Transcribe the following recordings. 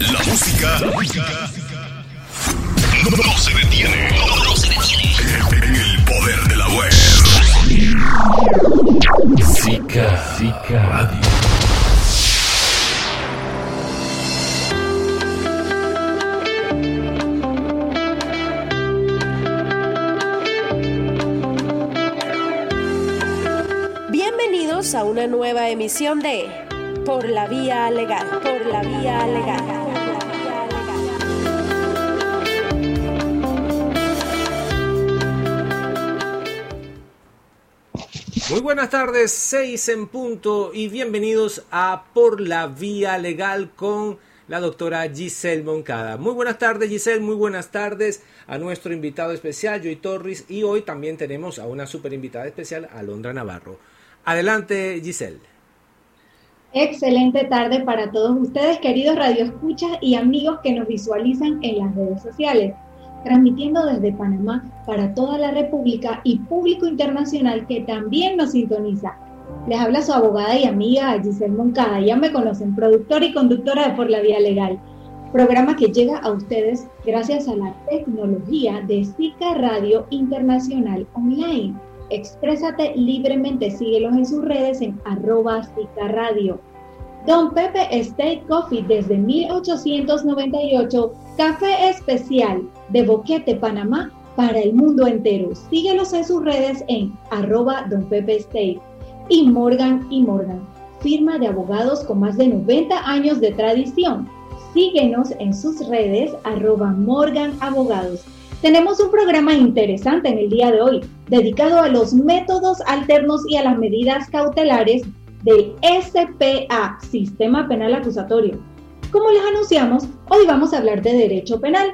La música no, se detiene. No, se detiene. En el poder de la web. Zika, Zika Radio. Bienvenidos a una nueva emisión de Por la Vía Legal. Por la Vía Legal. Muy buenas tardes, seis en punto y bienvenidos a Por la Vía Legal con la doctora Giselle Moncada. Muy buenas tardes Giselle, muy buenas tardes a nuestro invitado especial Joy Torres y hoy también tenemos a una super invitada especial, Alondra Navarro. Adelante Giselle. Excelente tarde para todos ustedes, queridos radioescuchas y amigos que nos visualizan en las redes sociales transmitiendo desde Panamá para toda la República y público internacional que también nos sintoniza. Les habla su abogada y amiga Giselle Moncada, ya me conocen, productora y conductora de Por la Vía Legal, programa que llega a ustedes gracias a la tecnología de SICA Radio Internacional Online. Exprésate libremente, síguelos en sus redes en arroba Radio. Don Pepe State Coffee desde 1898, café especial de Boquete, Panamá, para el mundo entero. Síguelos en sus redes en arroba Don Pepe State. Y Morgan y Morgan, firma de abogados con más de 90 años de tradición. Síguenos en sus redes arroba Abogados. Tenemos un programa interesante en el día de hoy, dedicado a los métodos alternos y a las medidas cautelares del SPA, Sistema Penal Acusatorio. Como les anunciamos, hoy vamos a hablar de derecho penal.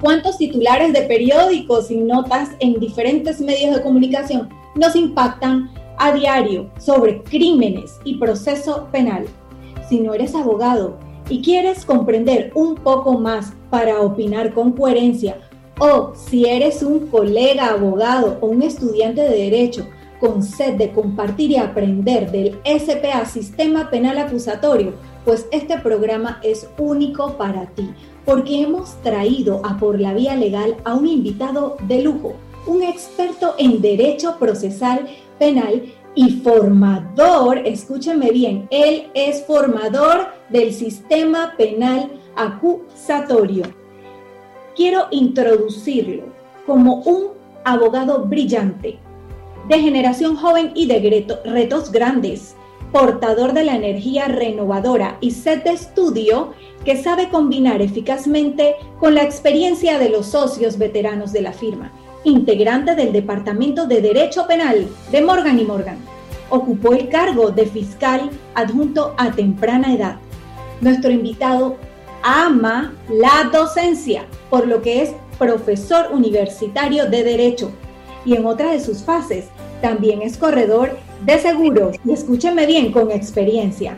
¿Cuántos titulares de periódicos y notas en diferentes medios de comunicación nos impactan a diario sobre crímenes y proceso penal? Si no eres abogado y quieres comprender un poco más para opinar con coherencia, o si eres un colega abogado o un estudiante de derecho con sed de compartir y aprender del SPA, Sistema Penal Acusatorio, pues este programa es único para ti, porque hemos traído a Por la Vía Legal a un invitado de lujo, un experto en derecho procesal penal y formador, escúchenme bien, él es formador del sistema penal acusatorio. Quiero introducirlo como un abogado brillante, de generación joven y de retos grandes, portador de la energía renovadora y sed de estudio que sabe combinar eficazmente con la experiencia de los socios veteranos de la firma, integrante del Departamento de Derecho Penal de Morgan y Morgan. Ocupó el cargo de fiscal adjunto a temprana edad. Nuestro invitado ama la docencia, por lo que es profesor universitario de Derecho y en otra de sus fases también es corredor de seguros y escúchenme bien con experiencia.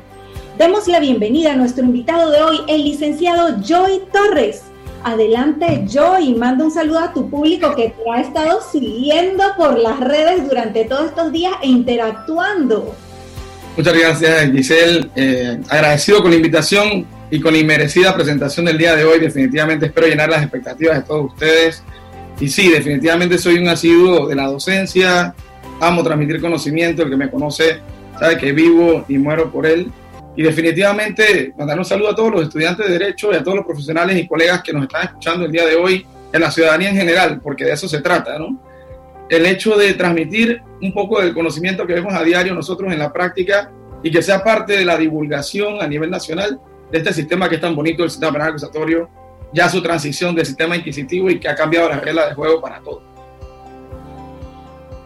Demos la bienvenida a nuestro invitado de hoy, el licenciado Joy Torres. Adelante Joy, manda un saludo a tu público que te ha estado siguiendo por las redes durante todos estos días e interactuando. Muchas gracias Giselle, eh, agradecido con la invitación y con la inmerecida presentación del día de hoy. Definitivamente espero llenar las expectativas de todos ustedes. Y sí, definitivamente soy un asiduo de la docencia, amo transmitir conocimiento, el que me conoce sabe que vivo y muero por él. Y definitivamente mandar un saludo a todos los estudiantes de Derecho y a todos los profesionales y colegas que nos están escuchando el día de hoy, en la ciudadanía en general, porque de eso se trata, ¿no? El hecho de transmitir un poco del conocimiento que vemos a diario nosotros en la práctica y que sea parte de la divulgación a nivel nacional de este sistema que es tan bonito, el sistema penal acusatorio, ya su transición del sistema inquisitivo y que ha cambiado las reglas de juego para todos.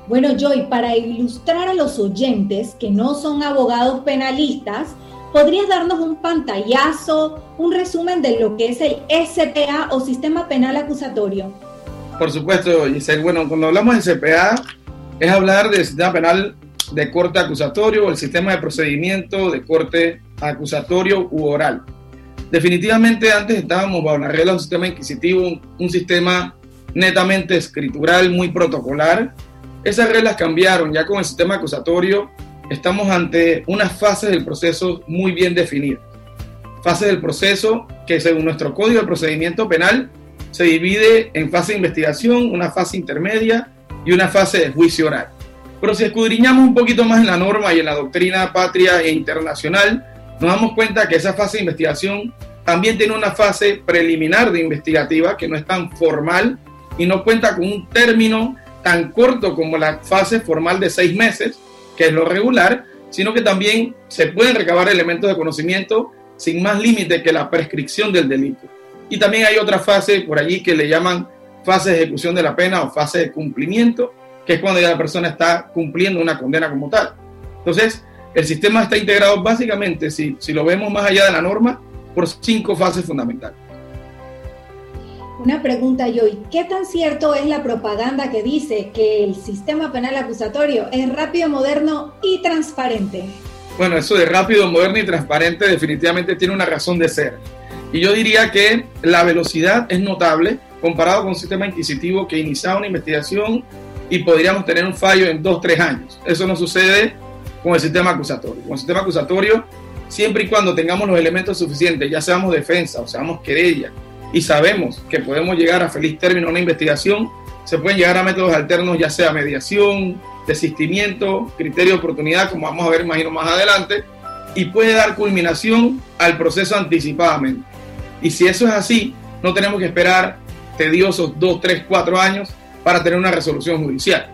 Bueno, Joy, para ilustrar a los oyentes que no son abogados penalistas, ¿podrías darnos un pantallazo, un resumen de lo que es el SPA o Sistema Penal Acusatorio? Por supuesto, Giselle. Bueno, cuando hablamos de SPA, es hablar del sistema penal de corte acusatorio o el sistema de procedimiento de corte acusatorio u oral. Definitivamente antes estábamos bajo la regla de un sistema inquisitivo, un sistema netamente escritural, muy protocolar, esas reglas cambiaron, ya con el sistema acusatorio estamos ante unas fases del proceso muy bien definidas. Fases del proceso que según nuestro Código de Procedimiento Penal se divide en fase de investigación, una fase intermedia y una fase de juicio oral. Pero si escudriñamos un poquito más en la norma y en la doctrina patria e internacional, nos damos cuenta que esa fase de investigación también tiene una fase preliminar de investigativa que no es tan formal y no cuenta con un término tan corto como la fase formal de seis meses, que es lo regular, sino que también se pueden recabar elementos de conocimiento sin más límite que la prescripción del delito. Y también hay otra fase por allí que le llaman fase de ejecución de la pena o fase de cumplimiento, que es cuando ya la persona está cumpliendo una condena como tal. Entonces, el sistema está integrado básicamente, si, si lo vemos más allá de la norma, por cinco fases fundamentales. Una pregunta, Joy. ¿Qué tan cierto es la propaganda que dice que el sistema penal acusatorio es rápido, moderno y transparente? Bueno, eso de rápido, moderno y transparente definitivamente tiene una razón de ser. Y yo diría que la velocidad es notable comparado con un sistema inquisitivo que iniciaba una investigación y podríamos tener un fallo en dos, tres años. Eso no sucede con el sistema acusatorio. Con el sistema acusatorio siempre y cuando tengamos los elementos suficientes, ya seamos defensa o seamos querella, y sabemos que podemos llegar a feliz término una investigación, se pueden llegar a métodos alternos, ya sea mediación, desistimiento, criterio de oportunidad, como vamos a ver, imagino, más adelante, y puede dar culminación al proceso anticipadamente. Y si eso es así, no tenemos que esperar tediosos dos, tres, cuatro años para tener una resolución judicial.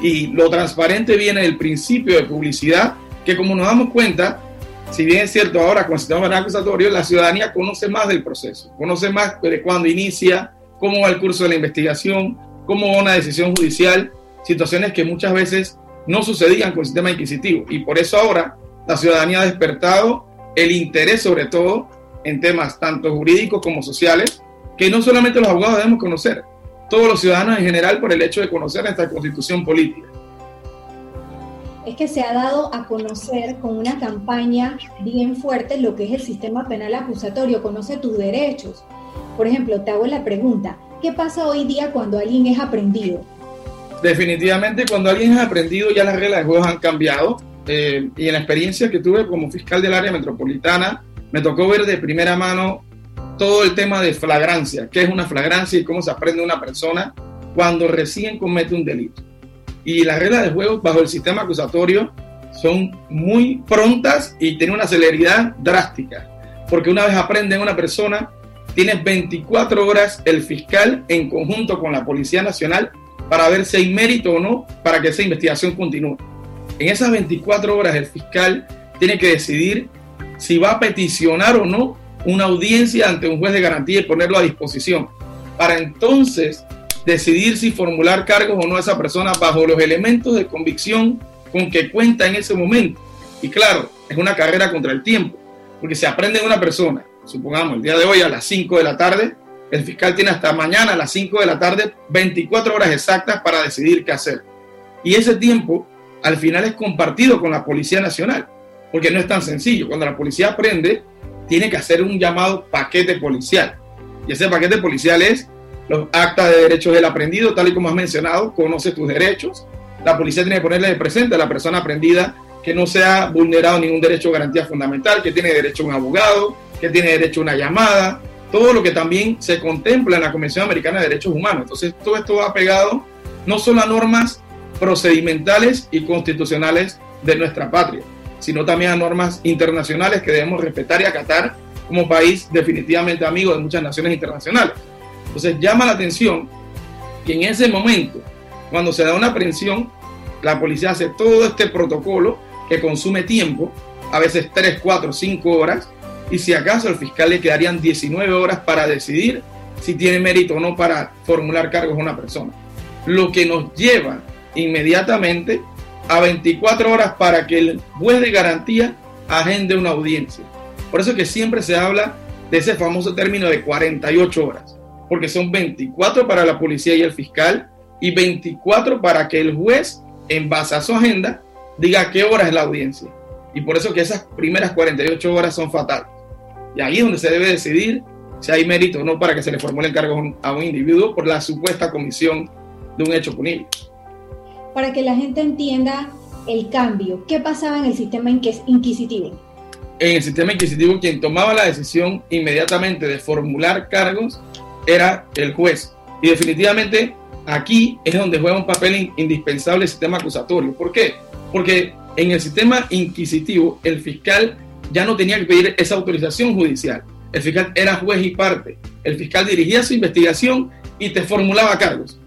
Y lo transparente viene del principio de publicidad, que como nos damos cuenta, si bien es cierto ahora con el sistema penal acusatorio, la ciudadanía conoce más del proceso, conoce más de cuándo inicia, cómo va el curso de la investigación, cómo va una decisión judicial, situaciones que muchas veces no sucedían con el sistema inquisitivo. Y por eso ahora la ciudadanía ha despertado el interés sobre todo en temas tanto jurídicos como sociales, que no solamente los abogados debemos conocer, todos los ciudadanos en general por el hecho de conocer nuestra constitución política es que se ha dado a conocer con una campaña bien fuerte lo que es el sistema penal acusatorio, conoce tus derechos. Por ejemplo, te hago la pregunta, ¿qué pasa hoy día cuando alguien es aprendido? Definitivamente cuando alguien es aprendido ya las reglas de juego han cambiado eh, y en la experiencia que tuve como fiscal del área metropolitana me tocó ver de primera mano todo el tema de flagrancia, qué es una flagrancia y cómo se aprende una persona cuando recién comete un delito y las reglas de juego bajo el sistema acusatorio son muy prontas y tienen una celeridad drástica. Porque una vez aprenden una persona, tienes 24 horas el fiscal en conjunto con la Policía Nacional para ver si hay mérito o no para que esa investigación continúe. En esas 24 horas el fiscal tiene que decidir si va a peticionar o no una audiencia ante un juez de garantía y ponerlo a disposición. Para entonces decidir si formular cargos o no a esa persona bajo los elementos de convicción con que cuenta en ese momento. Y claro, es una carrera contra el tiempo, porque se aprende una persona, supongamos el día de hoy a las 5 de la tarde, el fiscal tiene hasta mañana a las 5 de la tarde 24 horas exactas para decidir qué hacer. Y ese tiempo al final es compartido con la Policía Nacional, porque no es tan sencillo. Cuando la policía aprende, tiene que hacer un llamado paquete policial. Y ese paquete policial es los actas de derechos del aprendido, tal y como has mencionado, conoce tus derechos. La policía tiene que ponerle presente a la persona aprendida que no se ha vulnerado ningún derecho o garantía fundamental, que tiene derecho a un abogado, que tiene derecho a una llamada, todo lo que también se contempla en la Convención Americana de Derechos Humanos. Entonces, todo esto va pegado no solo a normas procedimentales y constitucionales de nuestra patria, sino también a normas internacionales que debemos respetar y acatar como país definitivamente amigo de muchas naciones internacionales. Entonces llama la atención que en ese momento, cuando se da una aprehensión, la policía hace todo este protocolo que consume tiempo, a veces 3, 4, 5 horas, y si acaso al fiscal le quedarían 19 horas para decidir si tiene mérito o no para formular cargos a una persona. Lo que nos lleva inmediatamente a 24 horas para que el juez de garantía agende una audiencia. Por eso que siempre se habla de ese famoso término de 48 horas porque son 24 para la policía y el fiscal y 24 para que el juez, en base a su agenda, diga qué hora es la audiencia. Y por eso que esas primeras 48 horas son fatales. Y ahí es donde se debe decidir si hay mérito o no para que se le formule cargo a un individuo por la supuesta comisión de un hecho punible. Para que la gente entienda el cambio, ¿qué pasaba en el sistema inquisitivo? en el sistema inquisitivo quien tomaba la decisión inmediatamente de formular cargos era el juez. Y definitivamente aquí es donde juega un papel indispensable el sistema acusatorio. ¿Por qué? Porque en el sistema inquisitivo el fiscal ya no tenía que pedir esa autorización judicial. El fiscal era juez y parte. El fiscal dirigía su investigación y te formulaba cargos.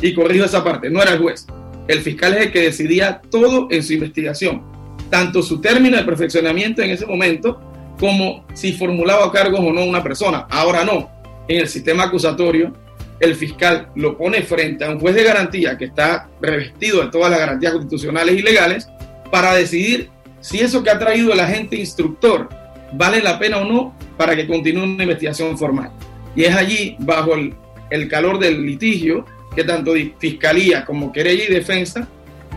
Y corrijo esa parte, no era el juez. El fiscal es el que decidía todo en su investigación, tanto su término de perfeccionamiento en ese momento como si formulaba cargos o no una persona. Ahora no. En el sistema acusatorio, el fiscal lo pone frente a un juez de garantía que está revestido de todas las garantías constitucionales y legales para decidir si eso que ha traído el agente instructor vale la pena o no para que continúe una investigación formal. Y es allí, bajo el, el calor del litigio, que tanto fiscalía como querella y defensa,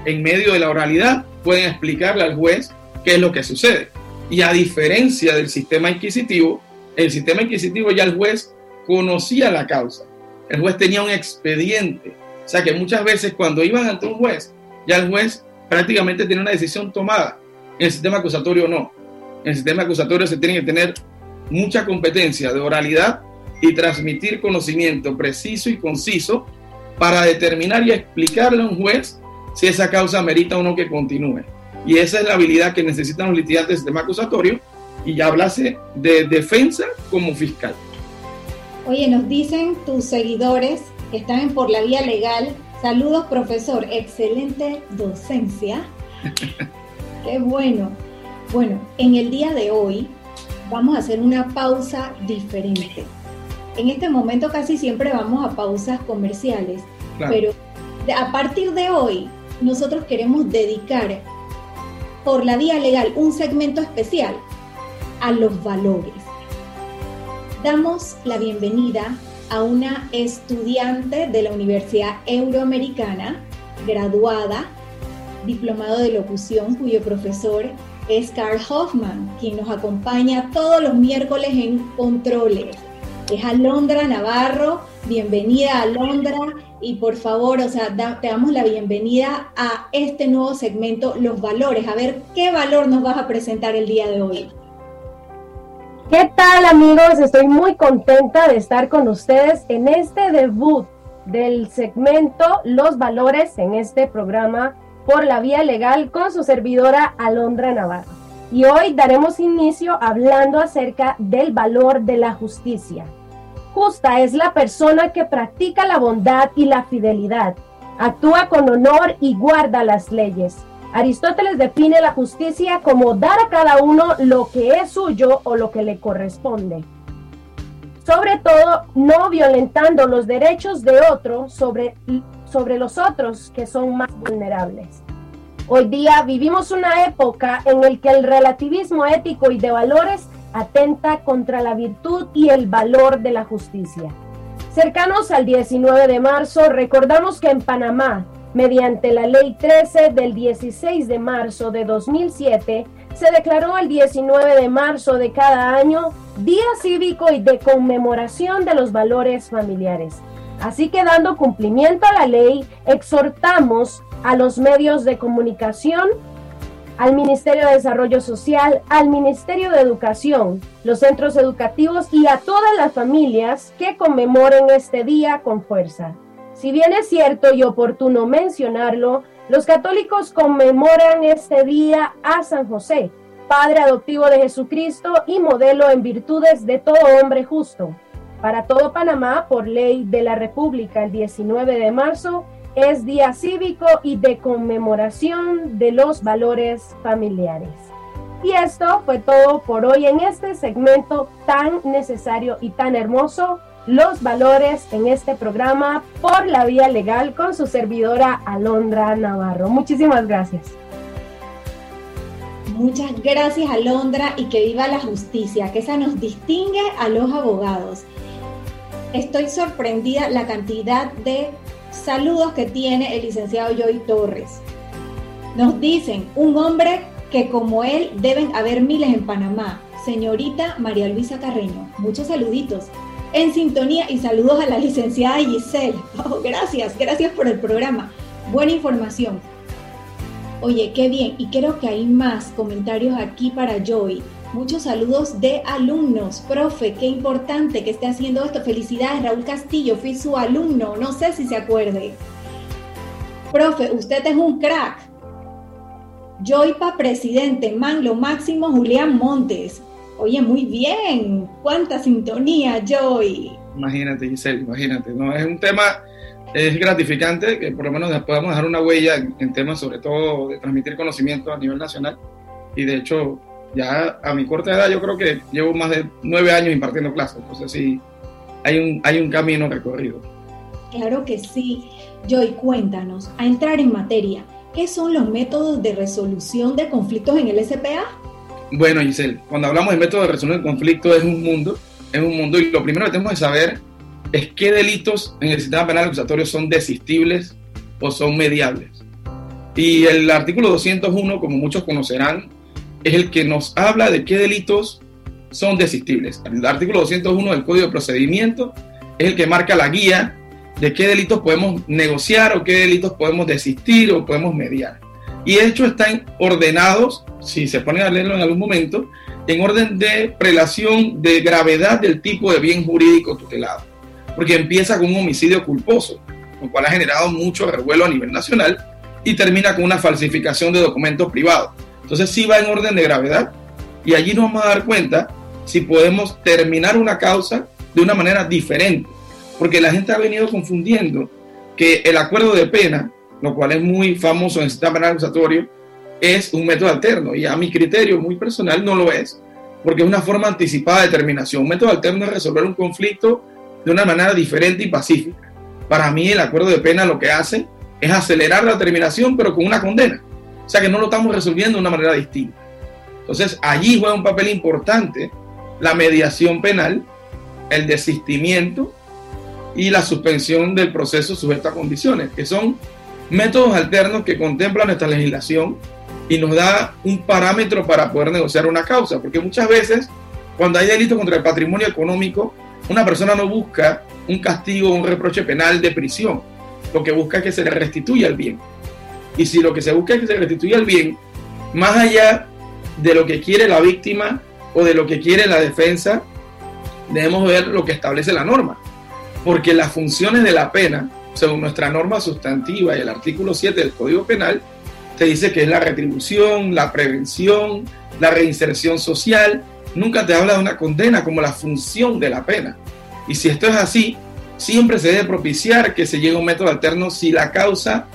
en medio de la oralidad, pueden explicarle al juez qué es lo que sucede. Y a diferencia del sistema inquisitivo, el sistema inquisitivo ya el juez conocía la causa. El juez tenía un expediente. O sea que muchas veces cuando iban ante un juez, ya el juez prácticamente tenía una decisión tomada. En el sistema acusatorio no. En el sistema acusatorio se tiene que tener mucha competencia de oralidad y transmitir conocimiento preciso y conciso para determinar y explicarle a un juez si esa causa merita o no que continúe. Y esa es la habilidad que necesitan los litigantes del sistema acusatorio y ya hablase de defensa como fiscal. Oye, nos dicen tus seguidores que están por la vía legal. Saludos, profesor. Excelente docencia. Qué bueno. Bueno, en el día de hoy vamos a hacer una pausa diferente. En este momento casi siempre vamos a pausas comerciales, pero a partir de hoy nosotros queremos dedicar por la vía legal un segmento especial a los valores. Damos la bienvenida a una estudiante de la Universidad Euroamericana, graduada, diplomado de locución, cuyo profesor es Carl Hoffman, quien nos acompaña todos los miércoles en Controles es Alondra Navarro. Bienvenida Alondra y por favor, o sea, te damos la bienvenida a este nuevo segmento, Los Valores. A ver, ¿qué valor nos vas a presentar el día de hoy? ¿Qué tal amigos? Estoy muy contenta de estar con ustedes en este debut del segmento Los Valores en este programa por la vía legal con su servidora Alondra Navarro y hoy daremos inicio hablando acerca del valor de la justicia. Justa es la persona que practica la bondad y la fidelidad, actúa con honor y guarda las leyes. Aristóteles define la justicia como dar a cada uno lo que es suyo o lo que le corresponde. Sobre todo, no violentando los derechos de otro sobre, sobre los otros que son más vulnerables. Hoy día vivimos una época en la que el relativismo ético y de valores atenta contra la virtud y el valor de la justicia. Cercanos al 19 de marzo, recordamos que en Panamá, mediante la Ley 13 del 16 de marzo de 2007, se declaró el 19 de marzo de cada año Día Cívico y de conmemoración de los valores familiares. Así que dando cumplimiento a la ley, exhortamos a los medios de comunicación, al Ministerio de Desarrollo Social, al Ministerio de Educación, los centros educativos y a todas las familias que conmemoren este día con fuerza. Si bien es cierto y oportuno mencionarlo, los católicos conmemoran este día a San José, Padre adoptivo de Jesucristo y modelo en virtudes de todo hombre justo. Para todo Panamá, por ley de la República, el 19 de marzo es día cívico y de conmemoración de los valores familiares. Y esto fue todo por hoy en este segmento tan necesario y tan hermoso, los valores en este programa por la vía legal con su servidora Alondra Navarro. Muchísimas gracias. Muchas gracias Alondra y que viva la justicia, que esa nos distingue a los abogados. Estoy sorprendida la cantidad de saludos que tiene el licenciado Joy Torres. Nos dicen, un hombre que como él deben haber miles en Panamá. Señorita María Luisa Carreño, muchos saluditos. En sintonía y saludos a la licenciada Giselle. Oh, gracias, gracias por el programa. Buena información. Oye, qué bien. Y creo que hay más comentarios aquí para Joy. Muchos saludos de alumnos. Profe, qué importante que esté haciendo esto. Felicidades, Raúl Castillo. Fui su alumno. No sé si se acuerde. Profe, usted es un crack. Joypa, presidente. Man, lo máximo, Julián Montes. Oye, muy bien. Cuánta sintonía, Joy. Imagínate, Giselle, imagínate. No, es un tema, es gratificante que por lo menos podamos dejar una huella en, temas sobre todo de transmitir conocimiento a nivel nacional. Y de hecho, ya a mi corta edad yo creo que llevo más de nueve años impartiendo clases. Entonces sí, hay un, hay un camino recorrido. Claro que sí. Joy, cuéntanos, a entrar en materia, ¿qué son los métodos de resolución de conflictos en el SPA? Bueno, Giselle, cuando hablamos de métodos de resolución de conflictos es un mundo, es un mundo y lo primero que tenemos que saber es qué delitos en el sistema penal acusatorio son desistibles o son mediables. Y el artículo 201, como muchos conocerán, es el que nos habla de qué delitos son desistibles. El artículo 201 del Código de Procedimiento es el que marca la guía de qué delitos podemos negociar o qué delitos podemos desistir o podemos mediar. Y de hecho están ordenados, si se ponen a leerlo en algún momento, en orden de prelación de gravedad del tipo de bien jurídico tutelado. Porque empieza con un homicidio culposo, lo cual ha generado mucho revuelo a nivel nacional, y termina con una falsificación de documentos privados. Entonces sí va en orden de gravedad y allí nos vamos a dar cuenta si podemos terminar una causa de una manera diferente. Porque la gente ha venido confundiendo que el acuerdo de pena, lo cual es muy famoso en el sistema acusatorio, es un método alterno y a mi criterio muy personal no lo es, porque es una forma anticipada de terminación. Un método alterno es resolver un conflicto de una manera diferente y pacífica. Para mí el acuerdo de pena lo que hace es acelerar la terminación pero con una condena. O sea que no lo estamos resolviendo de una manera distinta. Entonces allí juega un papel importante la mediación penal, el desistimiento y la suspensión del proceso sujeto a condiciones, que son métodos alternos que contempla nuestra legislación y nos da un parámetro para poder negociar una causa, porque muchas veces cuando hay delito contra el patrimonio económico, una persona no busca un castigo o un reproche penal de prisión, lo que busca es que se le restituya el bien. Y si lo que se busca es que se restituya el bien, más allá de lo que quiere la víctima o de lo que quiere la defensa, debemos ver lo que establece la norma. Porque las funciones de la pena, según nuestra norma sustantiva y el artículo 7 del Código Penal, te dice que es la retribución, la prevención, la reinserción social. Nunca te habla de una condena como la función de la pena. Y si esto es así, siempre se debe propiciar que se llegue a un método alterno si la causa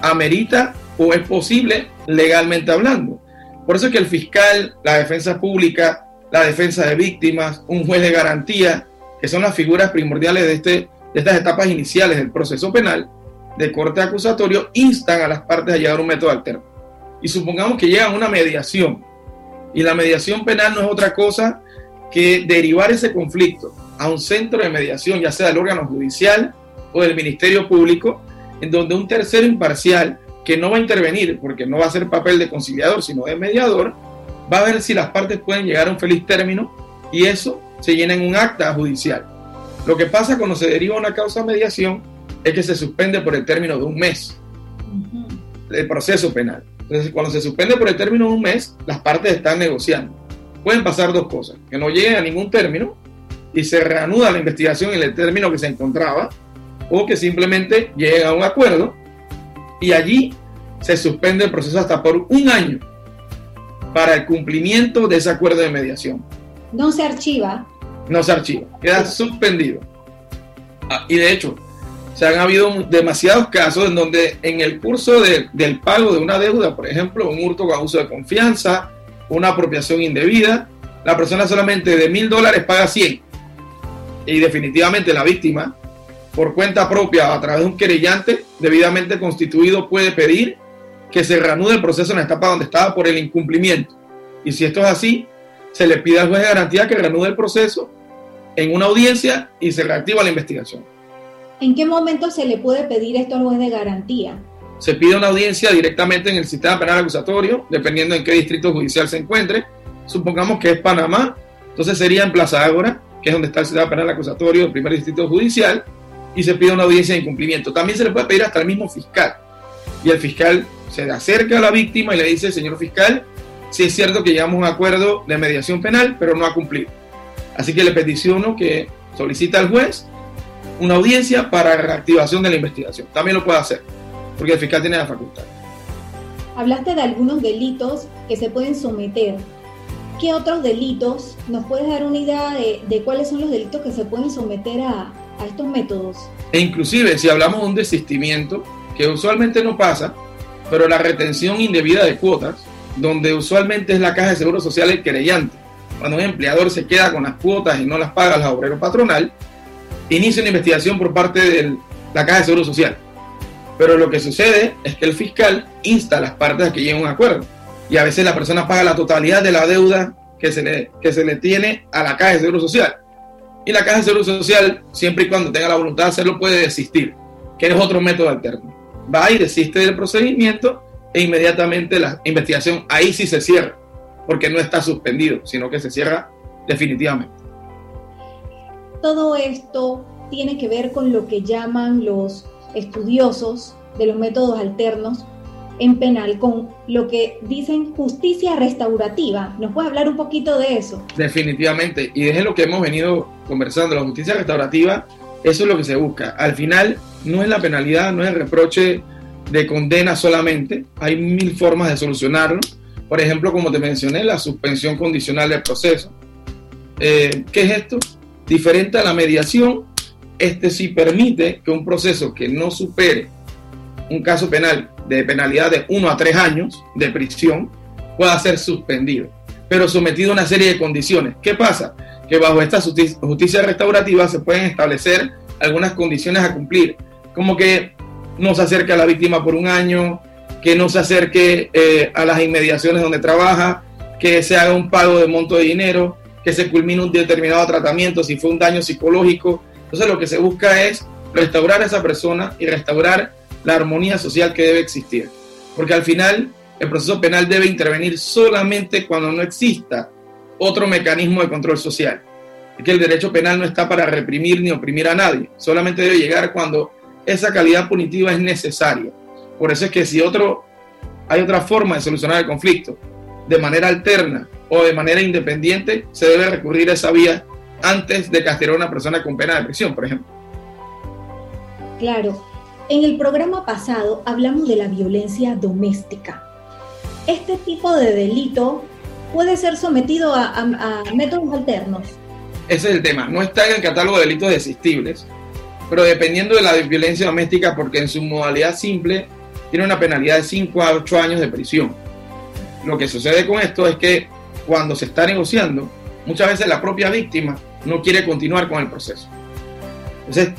amerita o es posible legalmente hablando. Por eso es que el fiscal, la defensa pública, la defensa de víctimas, un juez de garantía, que son las figuras primordiales de, este, de estas etapas iniciales del proceso penal, de corte acusatorio, instan a las partes a llegar un método alterno. Y supongamos que llegan a una mediación. Y la mediación penal no es otra cosa que derivar ese conflicto a un centro de mediación, ya sea del órgano judicial o del Ministerio Público, en donde un tercero imparcial que no va a intervenir porque no va a ser papel de conciliador, sino de mediador, va a ver si las partes pueden llegar a un feliz término y eso se llena en un acta judicial. Lo que pasa cuando se deriva una causa de mediación es que se suspende por el término de un mes el proceso penal. Entonces, cuando se suspende por el término de un mes, las partes están negociando. Pueden pasar dos cosas, que no lleguen a ningún término y se reanuda la investigación en el término que se encontraba, o que simplemente lleguen a un acuerdo y allí se suspende el proceso hasta por un año para el cumplimiento de ese acuerdo de mediación. No se archiva. No se archiva, queda suspendido. Ah, y de hecho, se han habido demasiados casos en donde en el curso de, del pago de una deuda, por ejemplo, un hurto con abuso de confianza, una apropiación indebida, la persona solamente de mil dólares paga 100 y definitivamente la víctima por cuenta propia a través de un querellante debidamente constituido puede pedir que se reanude el proceso en la etapa donde estaba por el incumplimiento. Y si esto es así, se le pide al juez de garantía que reanude el proceso en una audiencia y se reactiva la investigación. ¿En qué momento se le puede pedir esto al juez de garantía? Se pide una audiencia directamente en el sistema penal acusatorio, dependiendo en qué distrito judicial se encuentre. Supongamos que es Panamá, entonces sería en Plaza Ágora, que es donde está el sistema penal acusatorio del primer distrito judicial, y se pide una audiencia de incumplimiento. También se le puede pedir hasta el mismo fiscal. y el fiscal se acerca a la víctima y le dice, señor fiscal, si es cierto que llegamos a un acuerdo de mediación penal, pero no ha cumplido. Así que le peticiono que solicita al juez una audiencia para reactivación de la investigación. También lo puede hacer, porque el fiscal tiene la facultad. Hablaste de algunos delitos que se pueden someter. ¿Qué otros delitos nos puedes dar una idea de, cuáles son los delitos que se pueden someter a, a estos métodos? E inclusive si hablamos de un desistimiento, que usualmente no pasa, pero la retención indebida de cuotas, donde usualmente es la caja de seguro social el querellante. Cuando un empleador se queda con las cuotas y no las paga al obrero patronal, inicia una investigación por parte de la caja de seguro social. Pero lo que sucede es que el fiscal insta a las partes a que lleguen a un acuerdo. Y a veces la persona paga la totalidad de la deuda que se le, que se le tiene a la caja de seguro social. Y la caja de seguro social, siempre y cuando tenga la voluntad de hacerlo, puede desistir, que es otro método alterno. Va y desiste del procedimiento e inmediatamente la investigación ahí sí se cierra, porque no está suspendido, sino que se cierra definitivamente. Todo esto tiene que ver con lo que llaman los estudiosos de los métodos alternos en penal, con lo que dicen justicia restaurativa. ¿Nos puede hablar un poquito de eso? Definitivamente, y es lo que hemos venido conversando, la justicia restaurativa, eso es lo que se busca. Al final, no es la penalidad, no es el reproche de condena solamente, hay mil formas de solucionarlo. Por ejemplo, como te mencioné, la suspensión condicional del proceso. Eh, ¿Qué es esto? Diferente a la mediación, este sí permite que un proceso que no supere un caso penal de penalidad de 1 a 3 años de prisión pueda ser suspendido, pero sometido a una serie de condiciones. ¿Qué pasa? Que bajo esta justicia restaurativa se pueden establecer algunas condiciones a cumplir, como que no se acerque a la víctima por un año, que no se acerque eh, a las inmediaciones donde trabaja, que se haga un pago de monto de dinero, que se culmine un determinado tratamiento si fue un daño psicológico. Entonces lo que se busca es restaurar a esa persona y restaurar la armonía social que debe existir. Porque al final el proceso penal debe intervenir solamente cuando no exista otro mecanismo de control social. Que el derecho penal no está para reprimir ni oprimir a nadie, solamente debe llegar cuando esa calidad punitiva es necesaria. Por eso es que si otro, hay otra forma de solucionar el conflicto, de manera alterna o de manera independiente, se debe recurrir a esa vía antes de castigar a una persona con pena de prisión, por ejemplo. Claro. En el programa pasado hablamos de la violencia doméstica. Este tipo de delito puede ser sometido a, a métodos alternos. Ese es el tema. No está en el catálogo de delitos desistibles, pero dependiendo de la violencia doméstica, porque en su modalidad simple tiene una penalidad de 5 a 8 años de prisión. Lo que sucede con esto es que cuando se está negociando, muchas veces la propia víctima no quiere continuar con el proceso. Entonces,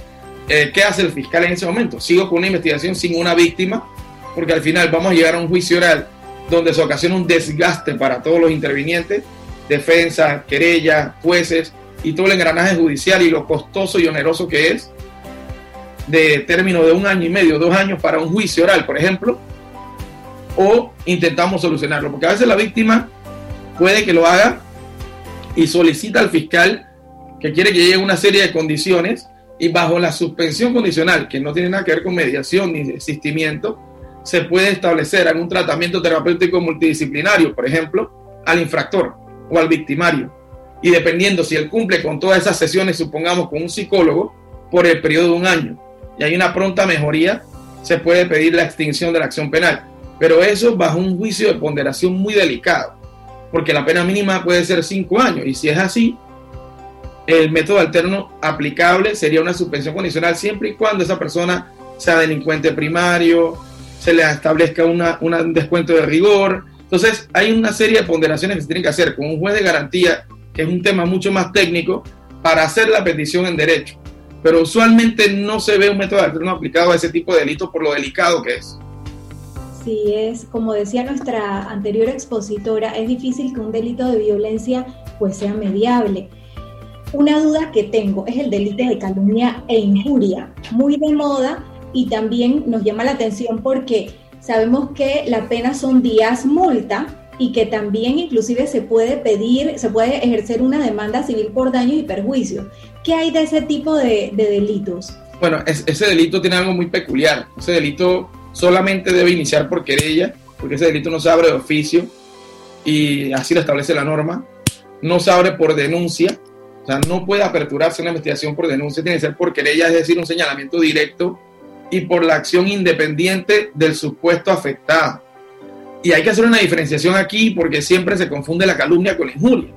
eh, ¿qué hace el fiscal en ese momento? Sigo con una investigación sin una víctima, porque al final vamos a llegar a un juicio oral donde se ocasiona un desgaste para todos los intervinientes, defensa, querella, jueces y todo el engranaje judicial y lo costoso y oneroso que es de término de un año y medio, dos años para un juicio oral, por ejemplo, o intentamos solucionarlo, porque a veces la víctima puede que lo haga y solicita al fiscal que quiere que llegue una serie de condiciones y bajo la suspensión condicional, que no tiene nada que ver con mediación ni desistimiento, se puede establecer algún tratamiento terapéutico multidisciplinario, por ejemplo, al infractor o al victimario. Y dependiendo si él cumple con todas esas sesiones, supongamos con un psicólogo, por el periodo de un año, y hay una pronta mejoría, se puede pedir la extinción de la acción penal. Pero eso bajo un juicio de ponderación muy delicado, porque la pena mínima puede ser cinco años, y si es así, el método alterno aplicable sería una suspensión condicional siempre y cuando esa persona sea delincuente primario, se le establezca una, un descuento de rigor. Entonces, hay una serie de ponderaciones que se tienen que hacer con un juez de garantía, que es un tema mucho más técnico, para hacer la petición en derecho pero usualmente no se ve un método alterno aplicado a ese tipo de delito por lo delicado que es. Sí, es como decía nuestra anterior expositora, es difícil que un delito de violencia pues sea mediable. Una duda que tengo es el delito de calumnia e injuria, muy de moda y también nos llama la atención porque sabemos que la pena son días multa y que también inclusive se puede pedir, se puede ejercer una demanda civil por daños y perjuicios. ¿Qué hay de ese tipo de, delitos? Bueno, ese delito tiene algo muy peculiar. Ese delito solamente debe iniciar por querella, porque ese delito no se abre de oficio y así lo establece la norma. No se abre por denuncia, o sea, no puede aperturarse una investigación por denuncia, tiene que ser por querella, es decir, un señalamiento directo y por la acción independiente del supuesto afectado. Y hay que hacer una diferenciación aquí porque siempre se confunde la calumnia con la injuria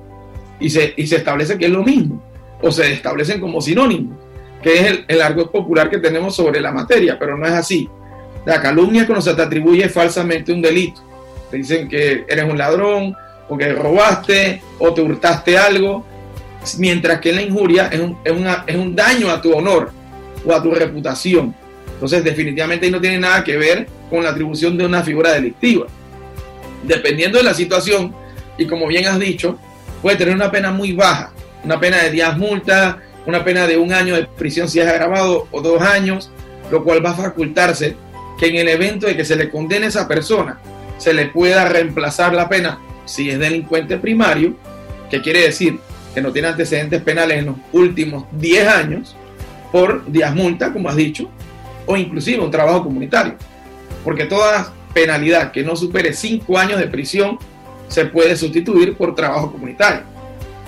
y se, y se establece que es lo mismo o se establecen como sinónimos, que es el, el argot popular que tenemos sobre la materia, pero no es así. La calumnia cuando se te atribuye falsamente un delito. Te dicen que eres un ladrón, o que robaste, o te hurtaste algo, mientras que la injuria es un, es, una, es un daño a tu honor o a tu reputación. Entonces, definitivamente no tiene nada que ver con la atribución de una figura delictiva. Dependiendo de la situación, y como bien has dicho, puede tener una pena muy baja, una pena de 10 multas, una pena de un año de prisión si es agravado o dos años, lo cual va a facultarse que en el evento de que se le condene a esa persona, se le pueda reemplazar la pena si es delincuente primario, que quiere decir que no tiene antecedentes penales en los últimos 10 años, por días multa, como has dicho, o inclusive un trabajo comunitario. Porque toda penalidad que no supere 5 años de prisión se puede sustituir por trabajo comunitario.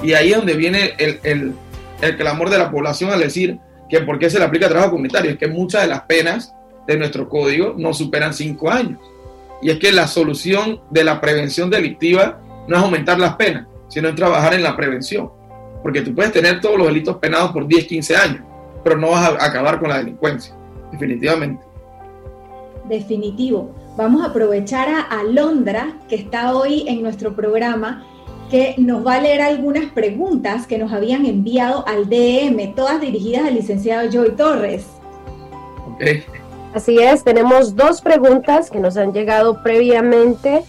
Y ahí es donde viene el, el, clamor de la población al decir que por qué se le aplica trabajo comunitario. Es que muchas de las penas de nuestro código no superan 5 años. Y es que la solución de la prevención delictiva no es aumentar las penas, sino trabajar en la prevención. Porque tú puedes tener todos los delitos penados por 10, 15 años, pero no vas a acabar con la delincuencia, definitivamente. Definitivo. Vamos a aprovechar a Alondra, que está hoy en nuestro programa, que nos va a leer algunas preguntas que nos habían enviado al DM, todas dirigidas al licenciado Joy Torres. Okay. Así es, tenemos dos preguntas que nos han llegado previamente.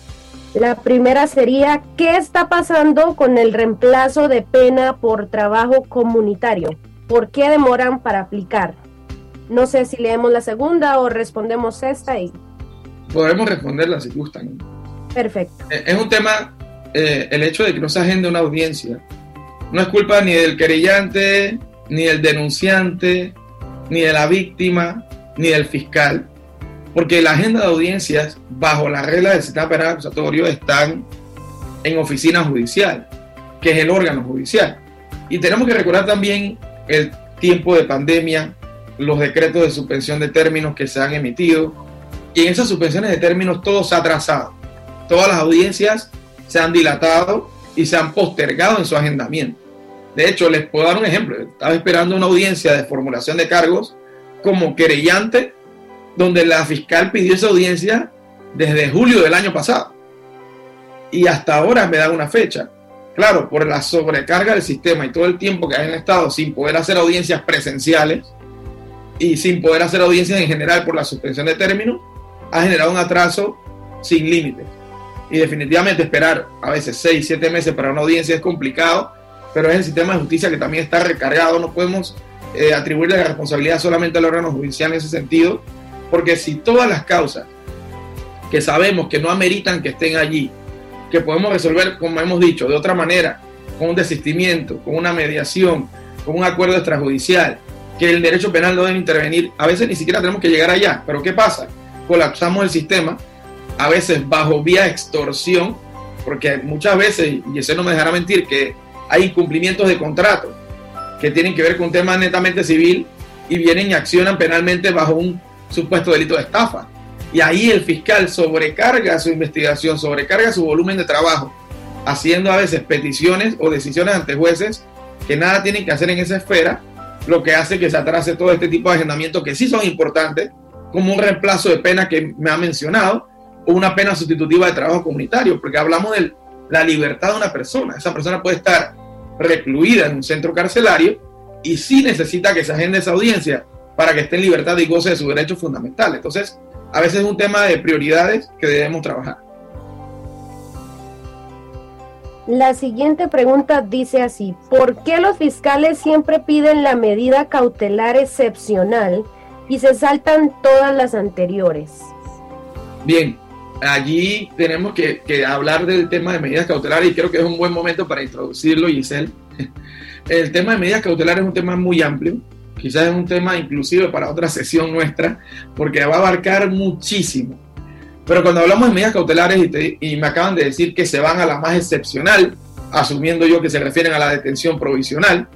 La primera sería, ¿qué está pasando con el reemplazo de pena por trabajo comunitario? ¿Por qué demoran para aplicar? No sé si leemos la segunda o respondemos esta y... Podemos responderla si gustan. Perfecto. Es un tema, eh, el hecho de que no se agende una audiencia, no es culpa ni del querellante, ni del denunciante, ni de la víctima, ni del fiscal, porque la agenda de audiencias, bajo la regla del sistema penal acusatorio, están en oficina judicial, que es el órgano judicial. Y tenemos que recordar también el tiempo de pandemia, los decretos de suspensión de términos que se han emitido, y en esas suspensiones de términos todo se ha atrasado. Todas las audiencias se han dilatado y se han postergado en su agendamiento. De hecho, les puedo dar un ejemplo. Estaba esperando una audiencia de formulación de cargos como querellante, donde la fiscal pidió esa audiencia desde julio del año pasado. Y hasta ahora me dan una fecha. Claro, por la sobrecarga del sistema y todo el tiempo que han estado sin poder hacer audiencias presenciales y sin poder hacer audiencias en general por la suspensión de términos, ha generado un atraso sin límites. Y definitivamente esperar a veces 6, 7 meses para una audiencia es complicado, pero es el sistema de justicia que también está recargado. No podemos eh, atribuirle la responsabilidad solamente al órgano judicial en ese sentido, porque si todas las causas que sabemos que no ameritan que estén allí, que podemos resolver, como hemos dicho, de otra manera, con un desistimiento, con una mediación, con un acuerdo extrajudicial, que el derecho penal no debe intervenir, a veces ni siquiera tenemos que llegar allá, pero ¿qué pasa? Colapsamos el sistema, a veces bajo vía extorsión, porque muchas veces, y ese no me dejará mentir, que hay incumplimientos de contrato, que tienen que ver con un tema netamente civil y vienen y accionan penalmente bajo un supuesto delito de estafa. Y ahí el fiscal sobrecarga su investigación, sobrecarga su volumen de trabajo, haciendo a veces peticiones o decisiones ante jueces que nada tienen que hacer en esa esfera, lo que hace que se atrase todo este tipo de agendamientos que sí son importantes, como un reemplazo de pena que me ha mencionado, o una pena sustitutiva de trabajo comunitario, porque hablamos de la libertad de una persona. Esa persona puede estar recluida en un centro carcelario y sí necesita que se agende esa audiencia para que esté en libertad y goce de sus derechos fundamentales. Entonces, a veces es un tema de prioridades que debemos trabajar. La siguiente pregunta dice así, ¿por qué los fiscales siempre piden la medida cautelar excepcional y se saltan todas las anteriores? Bien, allí tenemos que, hablar del tema de medidas cautelares y creo que es un buen momento para introducirlo, Giselle. El tema de medidas cautelares es un tema muy amplio quizás es un tema inclusive para otra sesión nuestra, porque va a abarcar muchísimo. Pero cuando hablamos de medidas cautelares y, y me acaban de decir que se van a la más excepcional, asumiendo yo que se refieren a la detención provisional,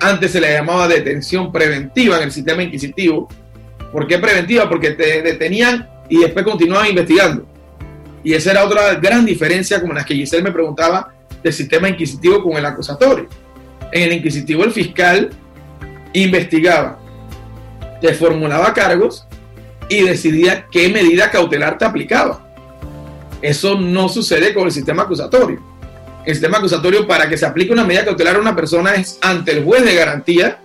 antes se le llamaba detención preventiva en el sistema inquisitivo. ¿Por qué preventiva? Porque te detenían y después continuaban investigando. Y esa era otra gran diferencia, como las que Giselle me preguntaba, del sistema inquisitivo con el acusatorio. En el inquisitivo el fiscal investigaba, te formulaba cargos y decidía qué medida cautelar te aplicaba. Eso no sucede con el sistema acusatorio. El sistema acusatorio para que se aplique una medida cautelar a una persona es ante el juez de garantía,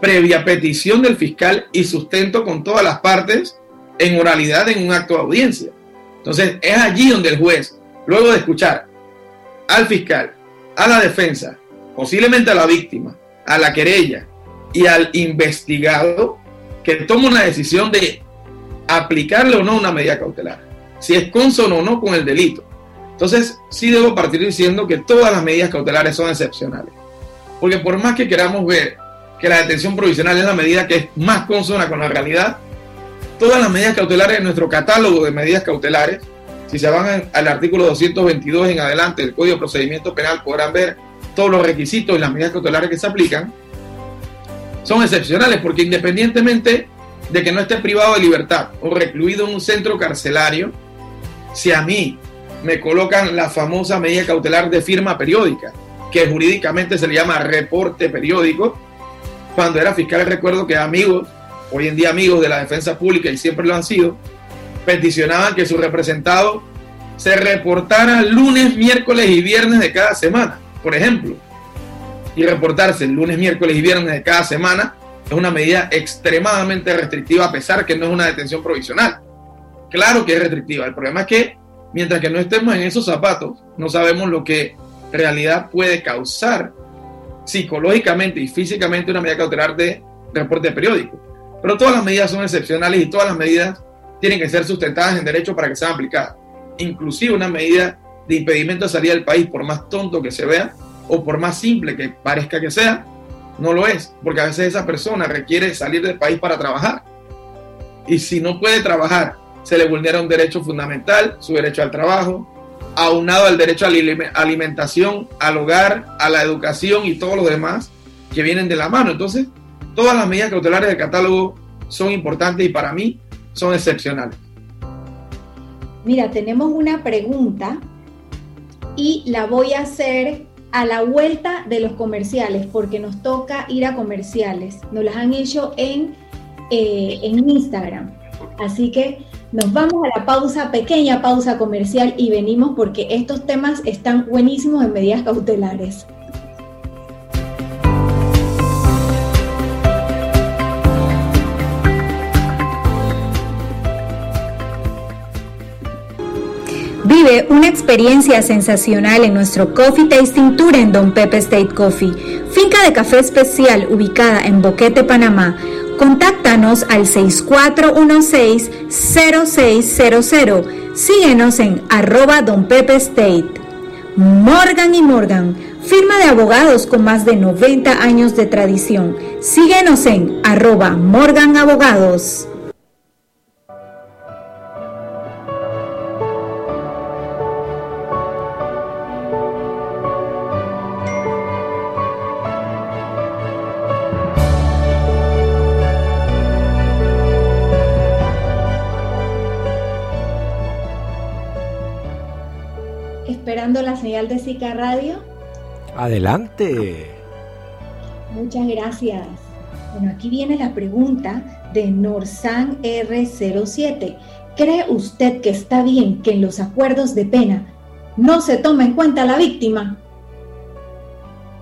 previa petición del fiscal y sustento con todas las partes en oralidad en un acto de audiencia. Entonces es allí donde el juez, luego de escuchar al fiscal, a la defensa, posiblemente a la víctima, a la querella y al investigado, que toma una decisión de aplicarle o no una medida cautelar, si es consono o no con el delito. Entonces, sí debo partir diciendo que todas las medidas cautelares son excepcionales. Porque por más que queramos ver que la detención provisional es la medida que es más consona con la realidad, todas las medidas cautelares en nuestro catálogo de medidas cautelares, si se van al artículo 222 en adelante del Código de Procedimiento Penal, podrán ver todos los requisitos y las medidas cautelares que se aplican, son excepcionales porque independientemente de que no esté privado de libertad o recluido en un centro carcelario, si a mí me colocan la famosa medida cautelar de firma periódica, que jurídicamente se le llama reporte periódico, cuando era fiscal recuerdo que amigos, hoy en día amigos de la defensa pública y siempre lo han sido, peticionaban que su representado se reportara lunes, miércoles y viernes de cada semana, por ejemplo. Y reportarse lunes, miércoles y viernes de cada semana es una medida extremadamente restrictiva a pesar que no es una detención provisional. Claro que es restrictiva. El problema es que mientras que no estemos en esos zapatos, no sabemos lo que realidad puede causar psicológicamente y físicamente una medida cautelar de reporte periódico. Pero todas las medidas son excepcionales y todas las medidas tienen que ser sustentadas en derecho para que sean aplicadas. Inclusive una medida de impedimento de salida del país, por más tonto que se vea o por más simple que parezca que sea, no lo es, porque a veces esa persona requiere salir del país para trabajar. Y si no puede trabajar, se le vulnera un derecho fundamental, su derecho al trabajo, aunado al derecho a la alimentación, al hogar, a la educación y todos los demás que vienen de la mano. Entonces, todas las medidas cautelares del catálogo son importantes y para mí son excepcionales. Mira, tenemos una pregunta y la voy a hacer a la vuelta de los comerciales, porque nos toca ir a comerciales. Nos las han hecho en, eh, en Instagram. Así que nos vamos a la pausa, pequeña pausa comercial y venimos porque estos temas están buenísimos en medidas cautelares. Vive una experiencia sensacional en nuestro Coffee Tasting Tour en Don Pepe State Coffee, finca de café especial ubicada en Boquete, Panamá. Contáctanos al 6416-0600. Síguenos en arroba Don State. Morgan y Morgan, firma de abogados con más de 90 años de tradición. Síguenos en arroba Morgan. Esperando la señal de Zika Radio. Adelante. Muchas gracias. Bueno, aquí viene la pregunta de Norsan R07. ¿Cree usted que está bien que en los acuerdos de pena no se tome en cuenta a la víctima?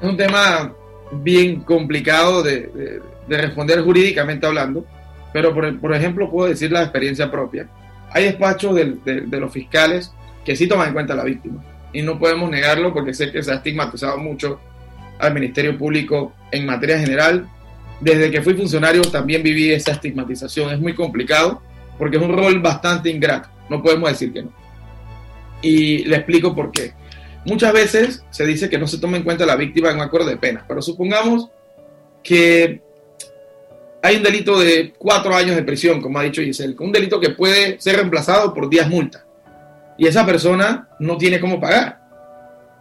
Es un tema bien complicado de, de, responder jurídicamente hablando, pero por, por, ejemplo puedo decir la experiencia propia. Hay despachos de, de los fiscales que sí toman en cuenta a la víctima y no podemos negarlo porque sé que se ha estigmatizado mucho al Ministerio Público en materia general. Desde que fui funcionario también viví esa estigmatización. Es muy complicado porque es un rol bastante ingrato. No podemos decir que no. Y le explico por qué. Muchas veces se dice que no se toma en cuenta la víctima en un acuerdo de pena, pero supongamos que hay un delito de cuatro años de prisión, como ha dicho Giselle, un delito que puede ser reemplazado por 10 multas. Y esa persona no tiene cómo pagar,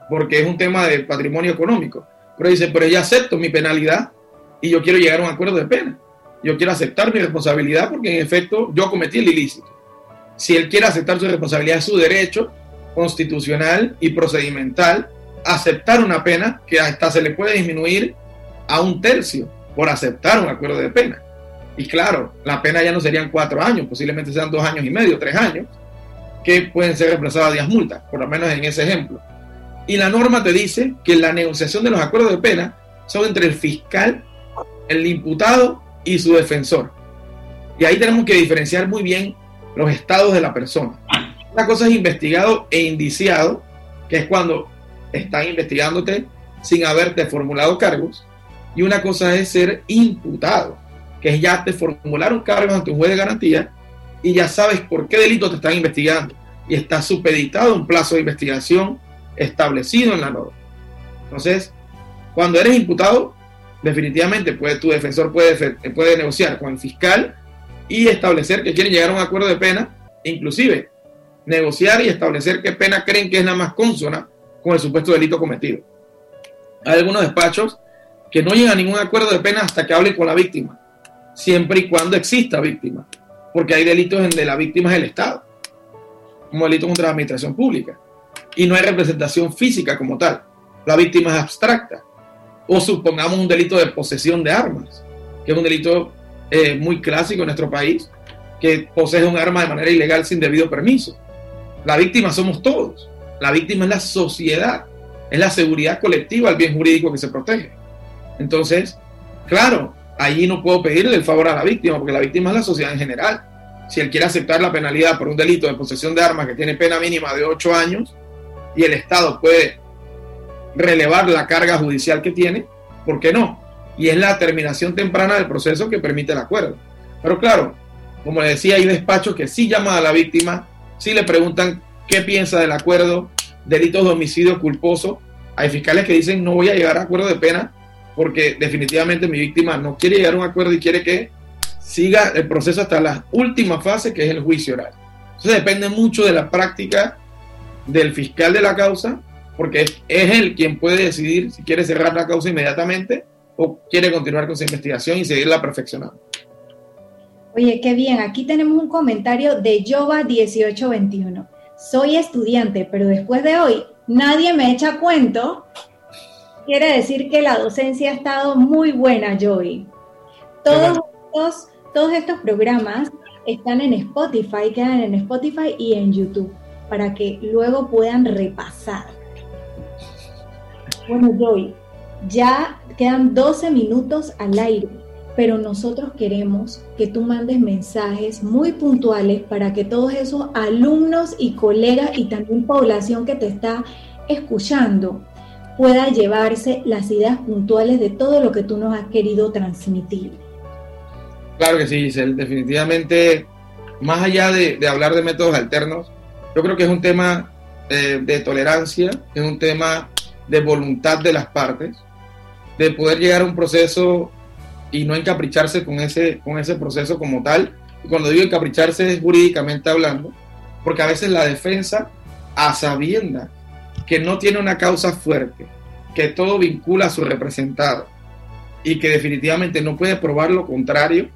porque es un tema de patrimonio económico. Pero dice, pero yo acepto mi penalidad y yo quiero llegar a un acuerdo de pena. Yo quiero aceptar mi responsabilidad porque en efecto yo cometí el ilícito. Si él quiere aceptar su responsabilidad, es su derecho constitucional y procedimental aceptar una pena que hasta se le puede disminuir a un tercio por aceptar un acuerdo de pena. Y claro, la pena ya no serían cuatro años, posiblemente sean dos años y medio, tres años, que pueden ser reemplazadas a 10 multas, por lo menos en ese ejemplo. Y la norma te dice que la negociación de los acuerdos de pena son entre el fiscal, el imputado y su defensor. Y ahí tenemos que diferenciar muy bien los estados de la persona. Una cosa es investigado e indiciado, que es cuando están investigándote sin haberte formulado cargos. Y una cosa es ser imputado, que es ya te formularon cargos ante un juez de garantía y ya sabes por qué delito te están investigando. Y está supeditado un plazo de investigación establecido en la norma. Entonces, cuando eres imputado, definitivamente tu defensor puede, puede negociar con el fiscal y establecer que quieren llegar a un acuerdo de pena, inclusive negociar y establecer qué pena creen que es la más consona con el supuesto delito cometido. Hay algunos despachos que no llegan a ningún acuerdo de pena hasta que hable con la víctima, siempre y cuando exista víctima, porque hay delitos en de la víctima es el Estado, como delito contra la administración pública y no hay representación física como tal. La víctima es abstracta. O supongamos un delito de posesión de armas, que es un delito eh, muy clásico en nuestro país, que posee un arma de manera ilegal sin debido permiso. La víctima somos todos. La víctima es la sociedad, es la seguridad colectiva, el bien jurídico que se protege. Entonces, claro, allí no puedo pedirle el favor a la víctima, porque la víctima es la sociedad en general. Si él quiere aceptar la penalidad por un delito de posesión de armas que tiene pena mínima de 8 años, y el Estado puede relevar la carga judicial que tiene, ¿por qué no? Y es la terminación temprana del proceso que permite el acuerdo. Pero claro, como le decía, hay despachos que sí llaman a la víctima, sí le preguntan qué piensa del acuerdo, delitos de homicidio culposo. Hay fiscales que dicen no voy a llegar a acuerdo de pena porque definitivamente mi víctima no quiere llegar a un acuerdo y quiere que siga el proceso hasta la última fase que es el juicio oral. Entonces depende mucho de la práctica del fiscal de la causa, porque es, él quien puede decidir si quiere cerrar la causa inmediatamente o quiere continuar con su investigación y seguirla perfeccionando. Oye, qué bien. Aquí tenemos un comentario de Yoba 1821. Soy estudiante, pero después de hoy nadie me echa cuento. Quiere decir que la docencia ha estado muy buena, Joey. Todos estos, todos estos programas están en Spotify, quedan en Spotify y en YouTube para que luego puedan repasar. Bueno, Joy, ya quedan 12 minutos al aire, pero nosotros queremos que tú mandes mensajes muy puntuales para que todos esos alumnos y colegas y también población que te está escuchando pueda llevarse las ideas puntuales de todo lo que tú nos has querido transmitir. Claro que sí, Giselle. Definitivamente, más allá de, de hablar de métodos alternos, yo creo que es un tema eh, de tolerancia, es un tema de voluntad de las partes, de poder llegar a un proceso y no encapricharse con ese, con ese proceso como tal. Y cuando digo encapricharse es jurídicamente hablando, porque a veces la defensa, a sabienda que no tiene una causa fuerte, que todo vincula a su representado y que definitivamente no puede probar lo contrario,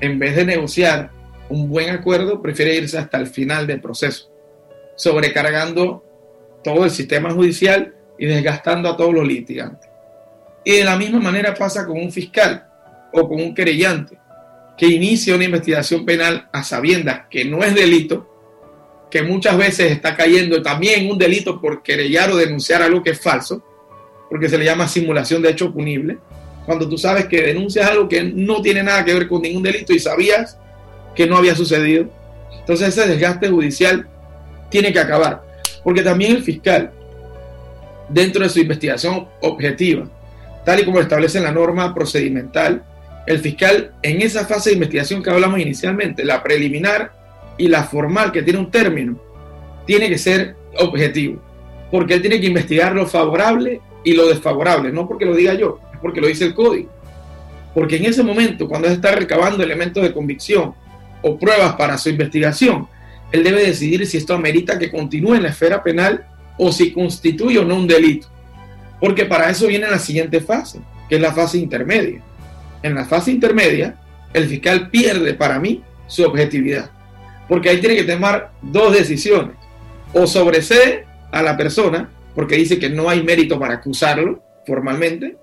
en vez de negociar un buen acuerdo, prefiere irse hasta el final del proceso sobrecargando todo el sistema judicial y desgastando a todos los litigantes. Y de la misma manera pasa con un fiscal o con un querellante que inicia una investigación penal a sabiendas que no es delito, que muchas veces está cayendo también un delito por querellar o denunciar algo que es falso, porque se le llama simulación de hecho punible, cuando tú sabes que denuncias algo que no tiene nada que ver con ningún delito y sabías que no había sucedido. Entonces ese desgaste judicial tiene que acabar. Porque también el fiscal, dentro de su investigación objetiva, tal y como establece la norma procedimental, el fiscal en esa fase de investigación que hablamos inicialmente, la preliminar y la formal, que tiene un término, tiene que ser objetivo. Porque él tiene que investigar lo favorable y lo desfavorable, no porque lo diga yo, es porque lo dice el código. Porque en ese momento, cuando él está recabando elementos de convicción o pruebas para su investigación, él debe decidir si esto amerita que continúe en la esfera penal o si constituye o no un delito. Porque para eso viene la siguiente fase, que es la fase intermedia. En la fase intermedia, el fiscal pierde para mí su objetividad. Porque ahí tiene que tomar dos decisiones. O sobresee a la persona, porque dice que no hay mérito para acusarlo formalmente,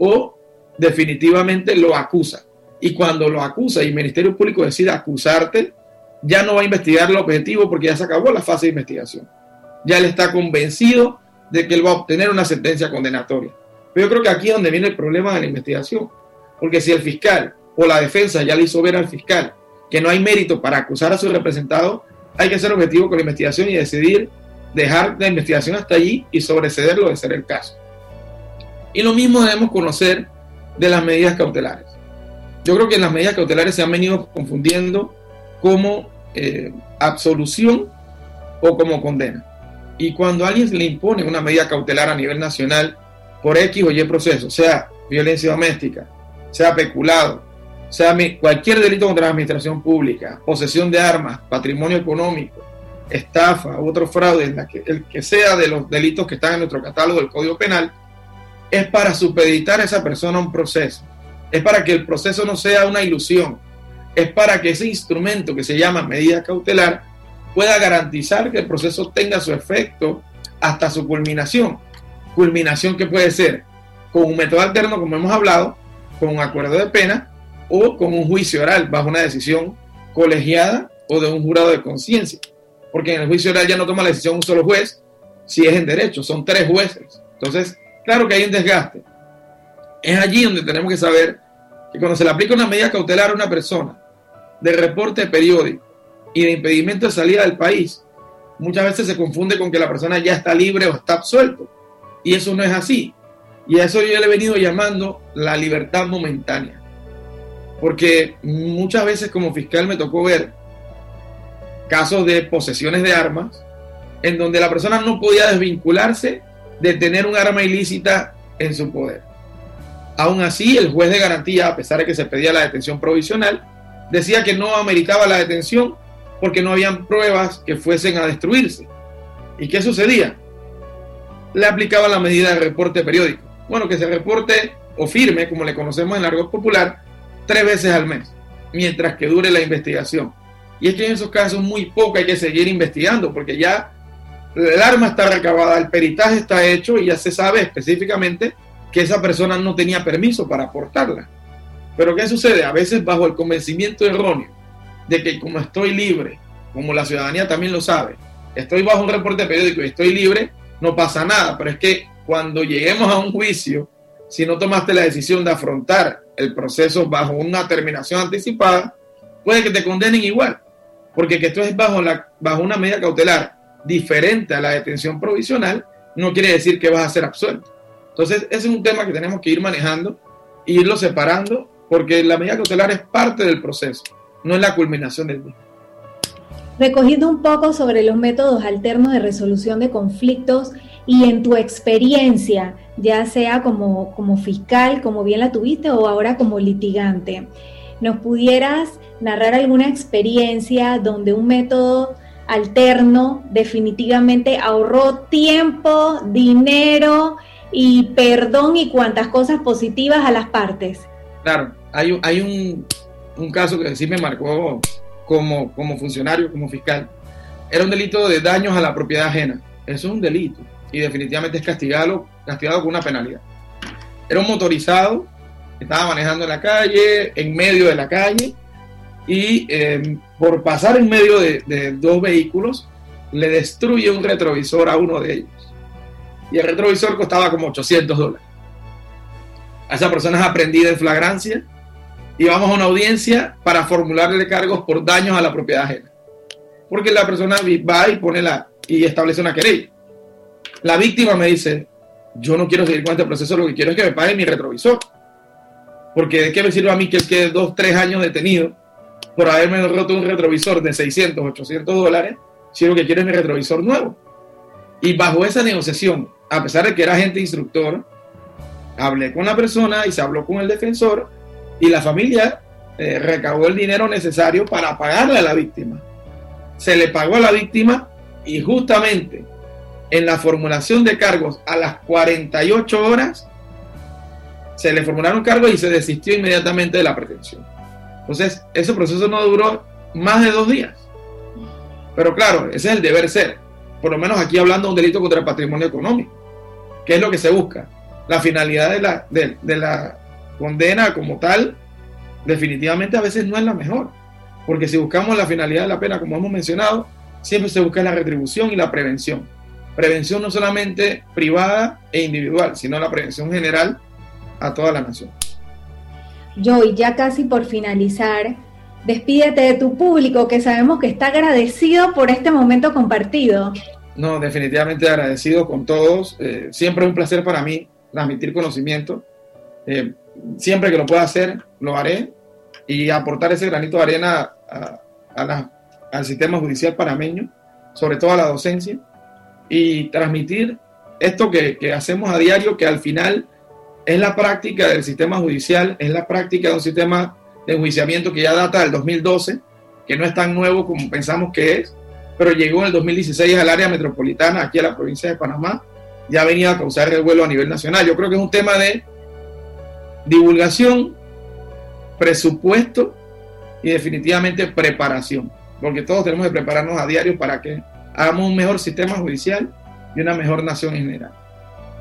o definitivamente lo acusa. Y cuando lo acusa y el Ministerio Público decide acusarte, ya no va a investigar el objetivo porque ya se acabó la fase de investigación. Ya él está convencido de que él va a obtener una sentencia condenatoria. Pero yo creo que aquí es donde viene el problema de la investigación. Porque si el fiscal o la defensa ya le hizo ver al fiscal que no hay mérito para acusar a su representado, hay que ser objetivo con la investigación y decidir dejar la investigación hasta allí y sobrecederlo de ser el caso. Y lo mismo debemos conocer de las medidas cautelares. Yo creo que las medidas cautelares se han venido confundiendo como eh, absolución o como condena. Y cuando alguien le impone una medida cautelar a nivel nacional por X o Y proceso, sea violencia doméstica, sea peculado, sea cualquier delito contra la administración pública, posesión de armas, patrimonio económico, estafa otro fraude, el que sea de los delitos que están en nuestro catálogo del Código Penal, es para supeditar a esa persona a un proceso. Es para que el proceso no sea una ilusión. Es para que ese instrumento que se llama medida cautelar pueda garantizar que el proceso tenga su efecto hasta su culminación. Culminación que puede ser con un método alterno, como hemos hablado, con un acuerdo de pena o con un juicio oral bajo una decisión colegiada o de un jurado de conciencia. Porque en el juicio oral ya no toma la decisión un solo juez, si es en derecho, son tres jueces. Entonces, claro que hay un desgaste. Es allí donde tenemos que saber que cuando se le aplica una medida cautelar a una persona de reporte periódico y de impedimento de salida del país, muchas veces se confunde con que la persona ya está libre o está absuelto. Y eso no es así. Y a eso yo le he venido llamando la libertad momentánea. Porque muchas veces como fiscal me tocó ver casos de posesiones de armas en donde la persona no podía desvincularse de tener un arma ilícita en su poder. Aún así, el juez de garantía, a pesar de que se pedía la detención provisional, decía que no ameritaba la detención porque no habían pruebas que fuesen a destruirse. ¿Y qué sucedía? Le aplicaba la medida de reporte periódico. Bueno, que se reporte o firme, como le conocemos en el argot popular, tres veces al mes, mientras que dure la investigación. Y es que en esos casos muy poco hay que seguir investigando, porque ya el arma está recabada, el peritaje está hecho y ya se sabe específicamente que esa persona no tenía permiso para aportarla. Pero ¿qué sucede? A veces bajo el convencimiento erróneo de que como estoy libre, como la ciudadanía también lo sabe, estoy bajo un reporte periódico y estoy libre, no pasa nada. Pero es que cuando lleguemos a un juicio, si no tomaste la decisión de afrontar el proceso bajo una terminación anticipada, puede que te condenen igual. Porque que esto es bajo, una medida cautelar diferente a la detención provisional, no quiere decir que vas a ser absuelto. Entonces, ese es un tema que tenemos que ir manejando e irlo separando, porque la medida cautelar es parte del proceso, no es la culminación del mismo. Recogiendo un poco sobre los métodos alternos de resolución de conflictos y en tu experiencia, ya sea como, como fiscal, como bien la tuviste, o ahora como litigante, ¿nos pudieras narrar alguna experiencia donde un método alterno definitivamente ahorró tiempo, dinero y perdón y cuantas cosas positivas a las partes. Claro, hay, hay un, un caso que sí me marcó como, como funcionario, como fiscal. Era un delito de daños a la propiedad ajena. Eso es un delito y definitivamente es castigado, castigado con una penalidad. Era un motorizado, estaba manejando en la calle, en medio de la calle, y eh, por pasar en medio de, dos vehículos le destruye un retrovisor a uno de ellos. Y el retrovisor costaba como 800 dólares. A esa persona es aprendida en flagrancia y vamos a una audiencia para formularle cargos por daños a la propiedad ajena. Porque la persona va y pone la y establece una querella. La víctima me dice, yo no quiero seguir con este proceso, lo que quiero es que me pague mi retrovisor. Porque de qué me sirve a mí que él quede dos, tres años detenido por haberme roto un retrovisor de 600, 800 dólares, si que quiero es mi retrovisor nuevo. Y bajo esa negociación, a pesar de que era agente instructor, hablé con la persona y se habló con el defensor y la familia eh, el dinero necesario para pagarle a la víctima. Se le pagó a la víctima y justamente en la formulación de cargos a las 48 horas se le formularon cargos y se desistió inmediatamente de la pretensión. Entonces, ese proceso no duró más de dos días. Pero claro, ese es el deber ser. Por lo menos aquí hablando de un delito contra el patrimonio económico. ¿Qué es lo que se busca? La finalidad de la, de la condena como tal, definitivamente a veces no es la mejor. Porque si buscamos la finalidad de la pena, como hemos mencionado, siempre se busca la retribución y la prevención. Prevención no solamente privada e individual, sino la prevención general a toda la nación. Joy, ya casi por finalizar, despídete de tu público que sabemos que está agradecido por este momento compartido. No, definitivamente agradecido con todos. Eh, siempre es un placer para mí transmitir conocimiento. Eh, siempre que lo pueda hacer, lo haré y aportar ese granito de arena al sistema judicial panameño, sobre todo a la docencia, y transmitir esto que, que hacemos a diario, que al final es la práctica del sistema judicial, es la práctica de un sistema de enjuiciamiento que ya data del 2012, que no es tan nuevo como pensamos que es, pero llegó en el 2016 al área metropolitana, aquí a la provincia de Panamá, ya venía a causar el vuelo a nivel nacional. Yo creo que es un tema de divulgación, presupuesto y definitivamente preparación, porque todos tenemos que prepararnos a diario para que hagamos un mejor sistema judicial y una mejor nación en general.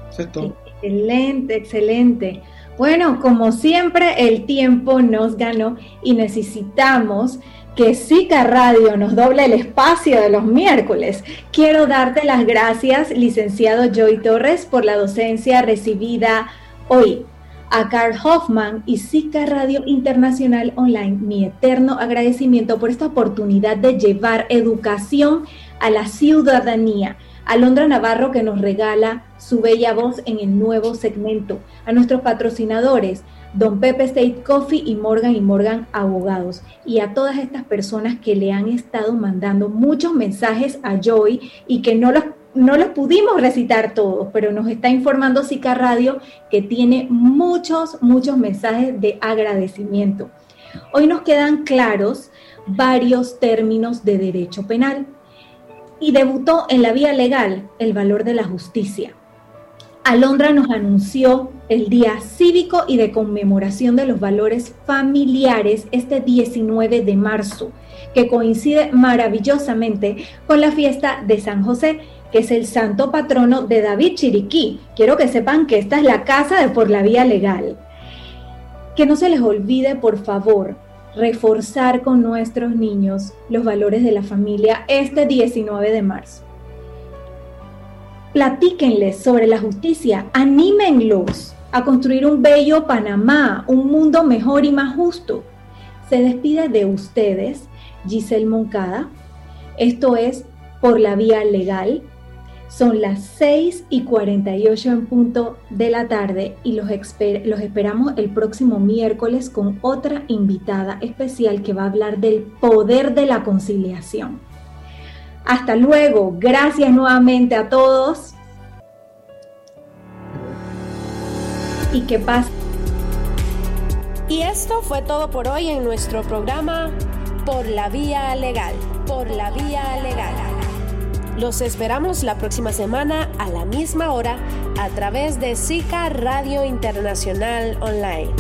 Eso es todo. Excelente, excelente. Bueno, como siempre, el tiempo nos ganó y necesitamos que Sica Radio nos doble el espacio de los miércoles. Quiero darte las gracias, licenciado Joy Torres, por la docencia recibida hoy. A Carl Hoffman y Sica Radio Internacional Online, mi eterno agradecimiento por esta oportunidad de llevar educación a la ciudadanía Alondra Navarro que nos regala su bella voz en el nuevo segmento, a nuestros patrocinadores, Don Pepe State Coffee y Morgan y Morgan Abogados, y a todas estas personas que le han estado mandando muchos mensajes a Joy y que no los, no los pudimos recitar todos, pero nos está informando Sica Radio que tiene muchos, muchos mensajes de agradecimiento. Hoy nos quedan claros varios términos de derecho penal y debutó en la vía legal el valor de la justicia. Alondra nos anunció el Día Cívico y de Conmemoración de los Valores Familiares este 19 de marzo, que coincide maravillosamente con la fiesta de San José, que es el santo patrono de David Chiriquí. Quiero que sepan que esta es la casa de Por la Vía Legal. Que no se les olvide, por favor, reforzar con nuestros niños los valores de la familia este 19 de marzo. Platíquenles sobre la justicia, anímenlos a construir un bello Panamá, un mundo mejor y más justo. Se despide de ustedes Giselle Moncada. Esto es por la vía legal son las 6 y 48 en punto de la tarde y los, los esperamos el próximo miércoles con otra invitada especial que va a hablar del poder de la conciliación. Hasta luego, gracias nuevamente a todos. Y que pase. Y esto fue todo por hoy en nuestro programa Por la Vía Legal. Por la Vía Legal. Los esperamos la próxima semana a la misma hora a través de SICA Radio Internacional Online.